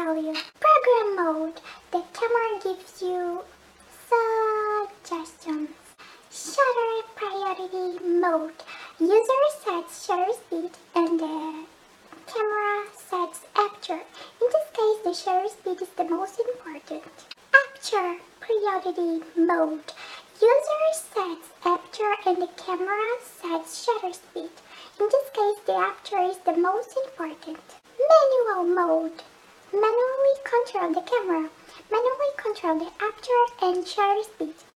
tell you. Program mode. The camera gives you suggestions. Shutter priority mode. User sets shutter speed and the camera sets aperture. In this case, the shutter speed is the most important. Aperture priority mode. User sets aperture and the camera sets shutter speed. In this case, the aperture is the most important. Manual mode. Manually control the camera. Manually control the aperture and shutter speed.